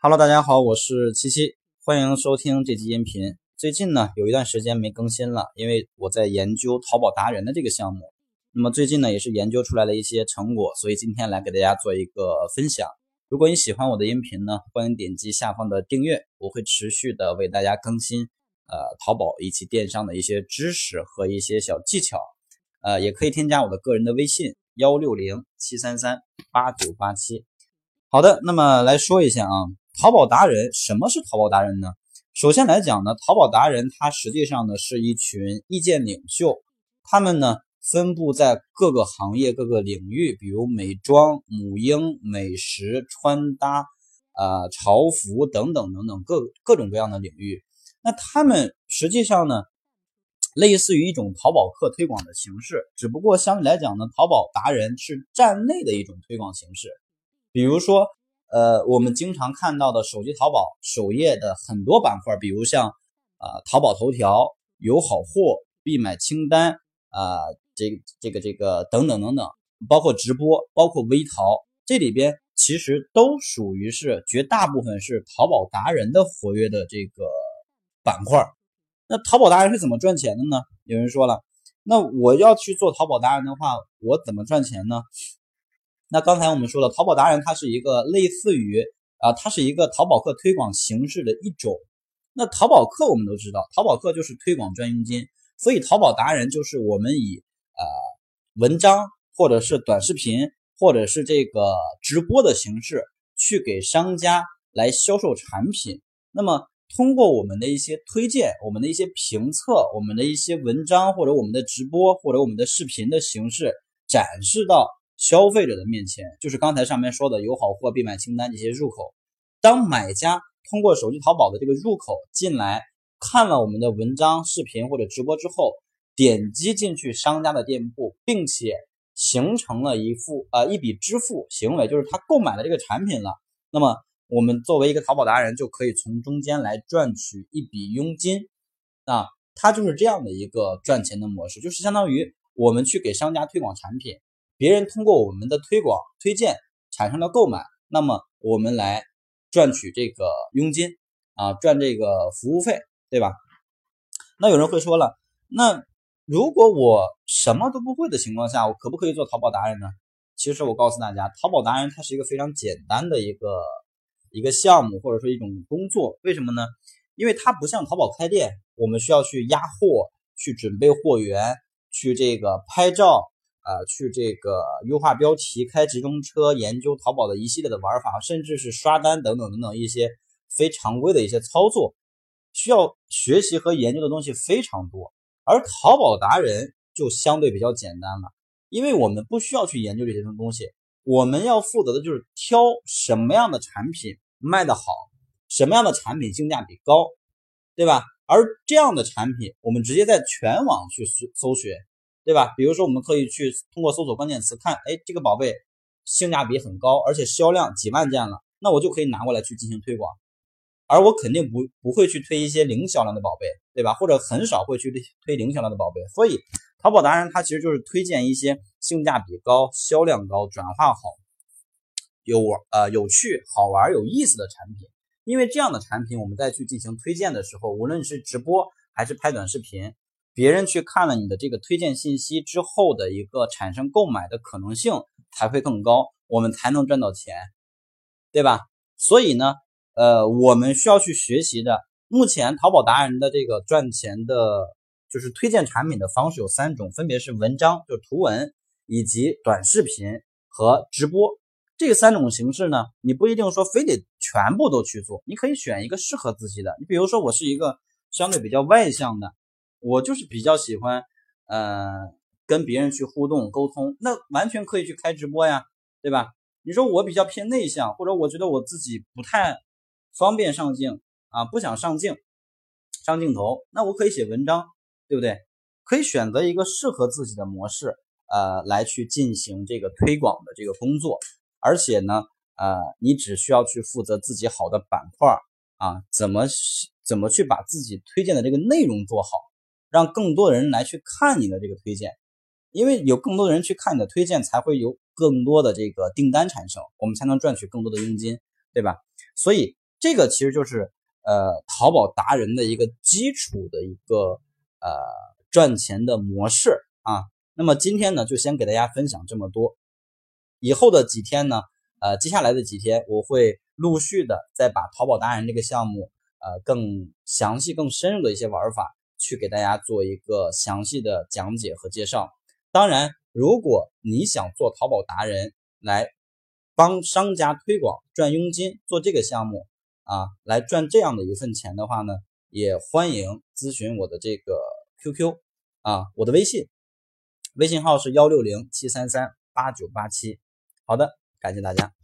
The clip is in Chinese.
Hello，大家好，我是七七，欢迎收听这期音频。最近呢，有一段时间没更新了，因为我在研究淘宝达人的这个项目。那么最近呢，也是研究出来了一些成果，所以今天来给大家做一个分享。如果你喜欢我的音频呢，欢迎点击下方的订阅，我会持续的为大家更新呃淘宝以及电商的一些知识和一些小技巧。呃，也可以添加我的个人的微信幺六零七三三八九八七。好的，那么来说一下啊。淘宝达人，什么是淘宝达人呢？首先来讲呢，淘宝达人他实际上呢是一群意见领袖，他们呢分布在各个行业、各个领域，比如美妆、母婴、美食、穿搭、啊潮服等等等等各各种各样的领域。那他们实际上呢，类似于一种淘宝客推广的形式，只不过相对来讲呢，淘宝达人是站内的一种推广形式，比如说。呃，我们经常看到的手机淘宝首页的很多板块，比如像啊淘宝头条、有好货、必买清单啊，这这个这个等等等等，包括直播，包括微淘，这里边其实都属于是绝大部分是淘宝达人的活跃的这个板块。那淘宝达人是怎么赚钱的呢？有人说了，那我要去做淘宝达人的话，我怎么赚钱呢？那刚才我们说了，淘宝达人它是一个类似于啊，它是一个淘宝客推广形式的一种。那淘宝客我们都知道，淘宝客就是推广赚佣金，所以淘宝达人就是我们以呃文章或者是短视频或者是这个直播的形式去给商家来销售产品。那么通过我们的一些推荐、我们的一些评测、我们的一些文章或者我们的直播或者我们的视频的形式展示到。消费者的面前，就是刚才上面说的有好货必买清单这些入口。当买家通过手机淘宝的这个入口进来，看了我们的文章、视频或者直播之后，点击进去商家的店铺，并且形成了一付呃一笔支付行为，就是他购买了这个产品了。那么我们作为一个淘宝达人，就可以从中间来赚取一笔佣金。啊，它就是这样的一个赚钱的模式，就是相当于我们去给商家推广产品。别人通过我们的推广推荐产生了购买，那么我们来赚取这个佣金啊，赚这个服务费，对吧？那有人会说了，那如果我什么都不会的情况下，我可不可以做淘宝达人呢？其实我告诉大家，淘宝达人它是一个非常简单的一个一个项目或者说一种工作。为什么呢？因为它不像淘宝开店，我们需要去压货、去准备货源、去这个拍照。啊，去这个优化标题、开直通车、研究淘宝的一系列的玩法，甚至是刷单等等等等一些非常规的一些操作，需要学习和研究的东西非常多。而淘宝达人就相对比较简单了，因为我们不需要去研究这些东西，我们要负责的就是挑什么样的产品卖得好，什么样的产品性价比高，对吧？而这样的产品，我们直接在全网去搜搜寻。对吧？比如说，我们可以去通过搜索关键词看，哎，这个宝贝性价比很高，而且销量几万件了，那我就可以拿过来去进行推广。而我肯定不不会去推一些零销量的宝贝，对吧？或者很少会去推零销量的宝贝。所以，淘宝达人他其实就是推荐一些性价比高、销量高、转化好、有呃有趣、好玩、有意思的产品。因为这样的产品，我们再去进行推荐的时候，无论是直播还是拍短视频。别人去看了你的这个推荐信息之后的一个产生购买的可能性才会更高，我们才能赚到钱，对吧？所以呢，呃，我们需要去学习的，目前淘宝达人的这个赚钱的，就是推荐产品的方式有三种，分别是文章，就是图文，以及短视频和直播这三种形式呢，你不一定说非得全部都去做，你可以选一个适合自己的。你比如说，我是一个相对比较外向的。我就是比较喜欢，呃，跟别人去互动沟通，那完全可以去开直播呀，对吧？你说我比较偏内向，或者我觉得我自己不太方便上镜啊，不想上镜上镜头，那我可以写文章，对不对？可以选择一个适合自己的模式，呃，来去进行这个推广的这个工作，而且呢，呃，你只需要去负责自己好的板块啊，怎么怎么去把自己推荐的这个内容做好。让更多的人来去看你的这个推荐，因为有更多的人去看你的推荐，才会有更多的这个订单产生，我们才能赚取更多的佣金，对吧？所以这个其实就是呃淘宝达人的一个基础的一个呃赚钱的模式啊。那么今天呢，就先给大家分享这么多。以后的几天呢，呃，接下来的几天我会陆续的再把淘宝达人这个项目呃更详细、更深入的一些玩法去给大家做一个详细的讲解和介绍。当然，如果你想做淘宝达人来。帮商家推广赚佣金，做这个项目啊，来赚这样的一份钱的话呢，也欢迎咨询我的这个 QQ 啊，我的微信，微信号是幺六零七三三八九八七。好的，感谢大家。